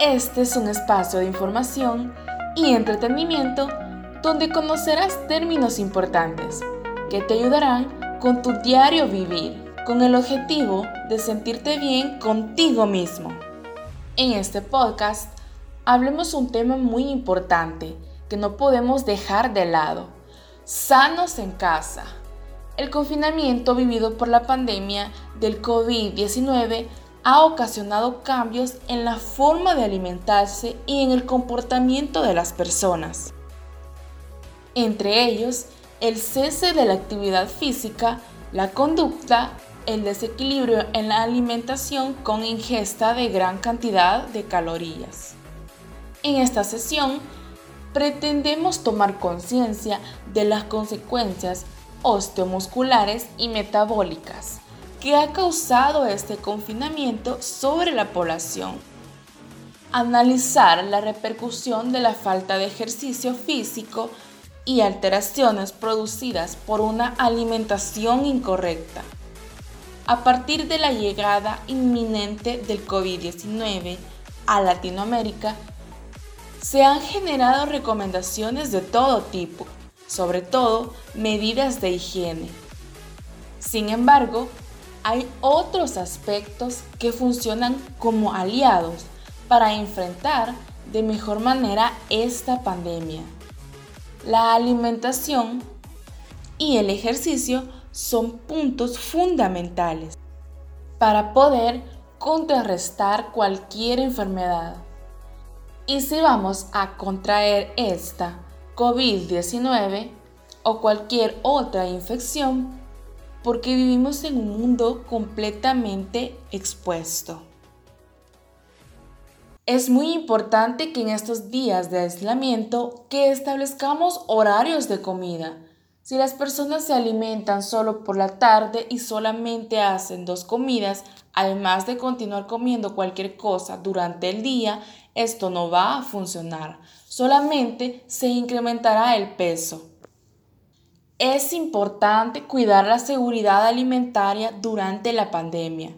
Este es un espacio de información y entretenimiento donde conocerás términos importantes que te ayudarán con tu diario vivir, con el objetivo de sentirte bien contigo mismo. En este podcast hablemos un tema muy importante que no podemos dejar de lado. Sanos en casa. El confinamiento vivido por la pandemia del COVID-19 ha ocasionado cambios en la forma de alimentarse y en el comportamiento de las personas. Entre ellos, el cese de la actividad física, la conducta, el desequilibrio en la alimentación con ingesta de gran cantidad de calorías. En esta sesión pretendemos tomar conciencia de las consecuencias osteomusculares y metabólicas que ha causado este confinamiento sobre la población. Analizar la repercusión de la falta de ejercicio físico y alteraciones producidas por una alimentación incorrecta. A partir de la llegada inminente del COVID-19 a Latinoamérica, se han generado recomendaciones de todo tipo, sobre todo medidas de higiene. Sin embargo, hay otros aspectos que funcionan como aliados para enfrentar de mejor manera esta pandemia. La alimentación y el ejercicio son puntos fundamentales para poder contrarrestar cualquier enfermedad. Y si vamos a contraer esta COVID-19 o cualquier otra infección, porque vivimos en un mundo completamente expuesto. Es muy importante que en estos días de aislamiento que establezcamos horarios de comida. Si las personas se alimentan solo por la tarde y solamente hacen dos comidas, además de continuar comiendo cualquier cosa durante el día, esto no va a funcionar. Solamente se incrementará el peso. Es importante cuidar la seguridad alimentaria durante la pandemia.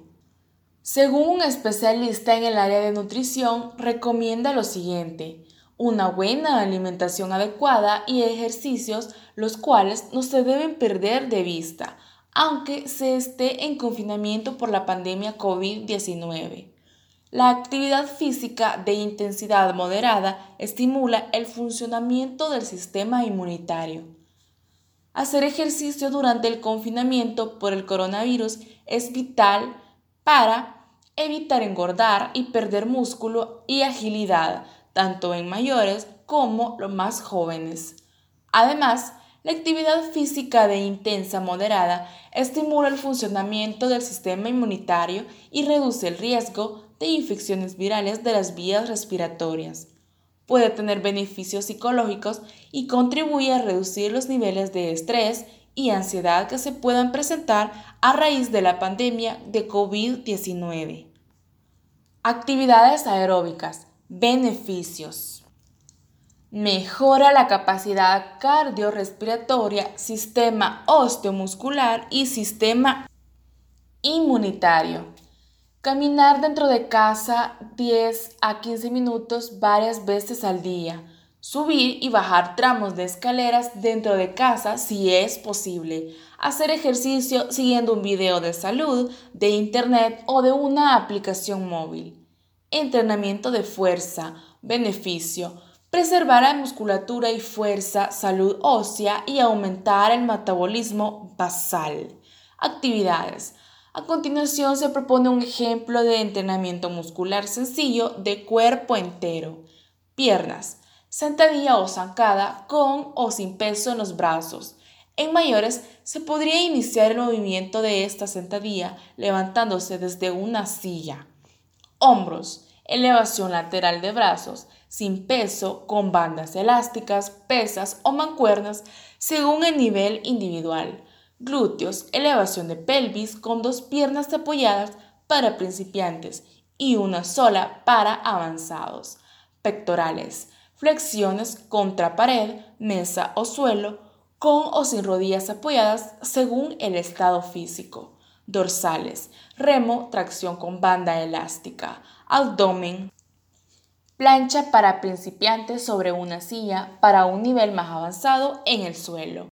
Según un especialista en el área de nutrición, recomienda lo siguiente, una buena alimentación adecuada y ejercicios los cuales no se deben perder de vista, aunque se esté en confinamiento por la pandemia COVID-19. La actividad física de intensidad moderada estimula el funcionamiento del sistema inmunitario. Hacer ejercicio durante el confinamiento por el coronavirus es vital para evitar engordar y perder músculo y agilidad, tanto en mayores como los más jóvenes. Además, la actividad física de intensa moderada estimula el funcionamiento del sistema inmunitario y reduce el riesgo de infecciones virales de las vías respiratorias puede tener beneficios psicológicos y contribuye a reducir los niveles de estrés y ansiedad que se puedan presentar a raíz de la pandemia de COVID-19. Actividades aeróbicas. Beneficios. Mejora la capacidad cardiorrespiratoria, sistema osteomuscular y sistema inmunitario. Caminar dentro de casa 10 a 15 minutos varias veces al día. Subir y bajar tramos de escaleras dentro de casa si es posible. Hacer ejercicio siguiendo un video de salud, de internet o de una aplicación móvil. Entrenamiento de fuerza. Beneficio. Preservar la musculatura y fuerza, salud ósea y aumentar el metabolismo basal. Actividades a continuación se propone un ejemplo de entrenamiento muscular sencillo de cuerpo entero. Piernas, sentadilla o zancada con o sin peso en los brazos. En mayores se podría iniciar el movimiento de esta sentadilla levantándose desde una silla. Hombros, elevación lateral de brazos, sin peso, con bandas elásticas, pesas o mancuernas, según el nivel individual glúteos, elevación de pelvis con dos piernas apoyadas para principiantes y una sola para avanzados, pectorales, flexiones contra pared, mesa o suelo, con o sin rodillas apoyadas según el estado físico, dorsales, remo, tracción con banda elástica, abdomen, Plancha para principiantes sobre una silla para un nivel más avanzado en el suelo.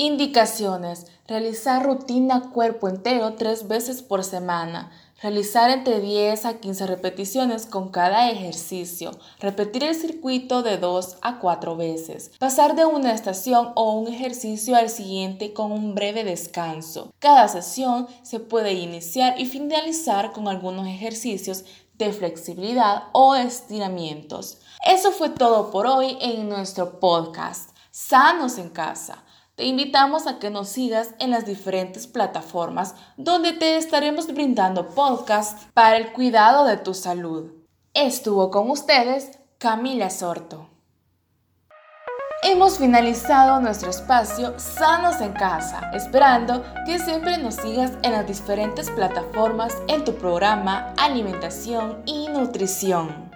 Indicaciones. Realizar rutina cuerpo entero tres veces por semana. Realizar entre 10 a 15 repeticiones con cada ejercicio. Repetir el circuito de 2 a 4 veces. Pasar de una estación o un ejercicio al siguiente con un breve descanso. Cada sesión se puede iniciar y finalizar con algunos ejercicios de flexibilidad o estiramientos. Eso fue todo por hoy en nuestro podcast, Sanos en Casa. Te invitamos a que nos sigas en las diferentes plataformas donde te estaremos brindando podcasts para el cuidado de tu salud. Estuvo con ustedes Camila Sorto. Hemos finalizado nuestro espacio Sanos en Casa, esperando que siempre nos sigas en las diferentes plataformas en tu programa Alimentación y Nutrición.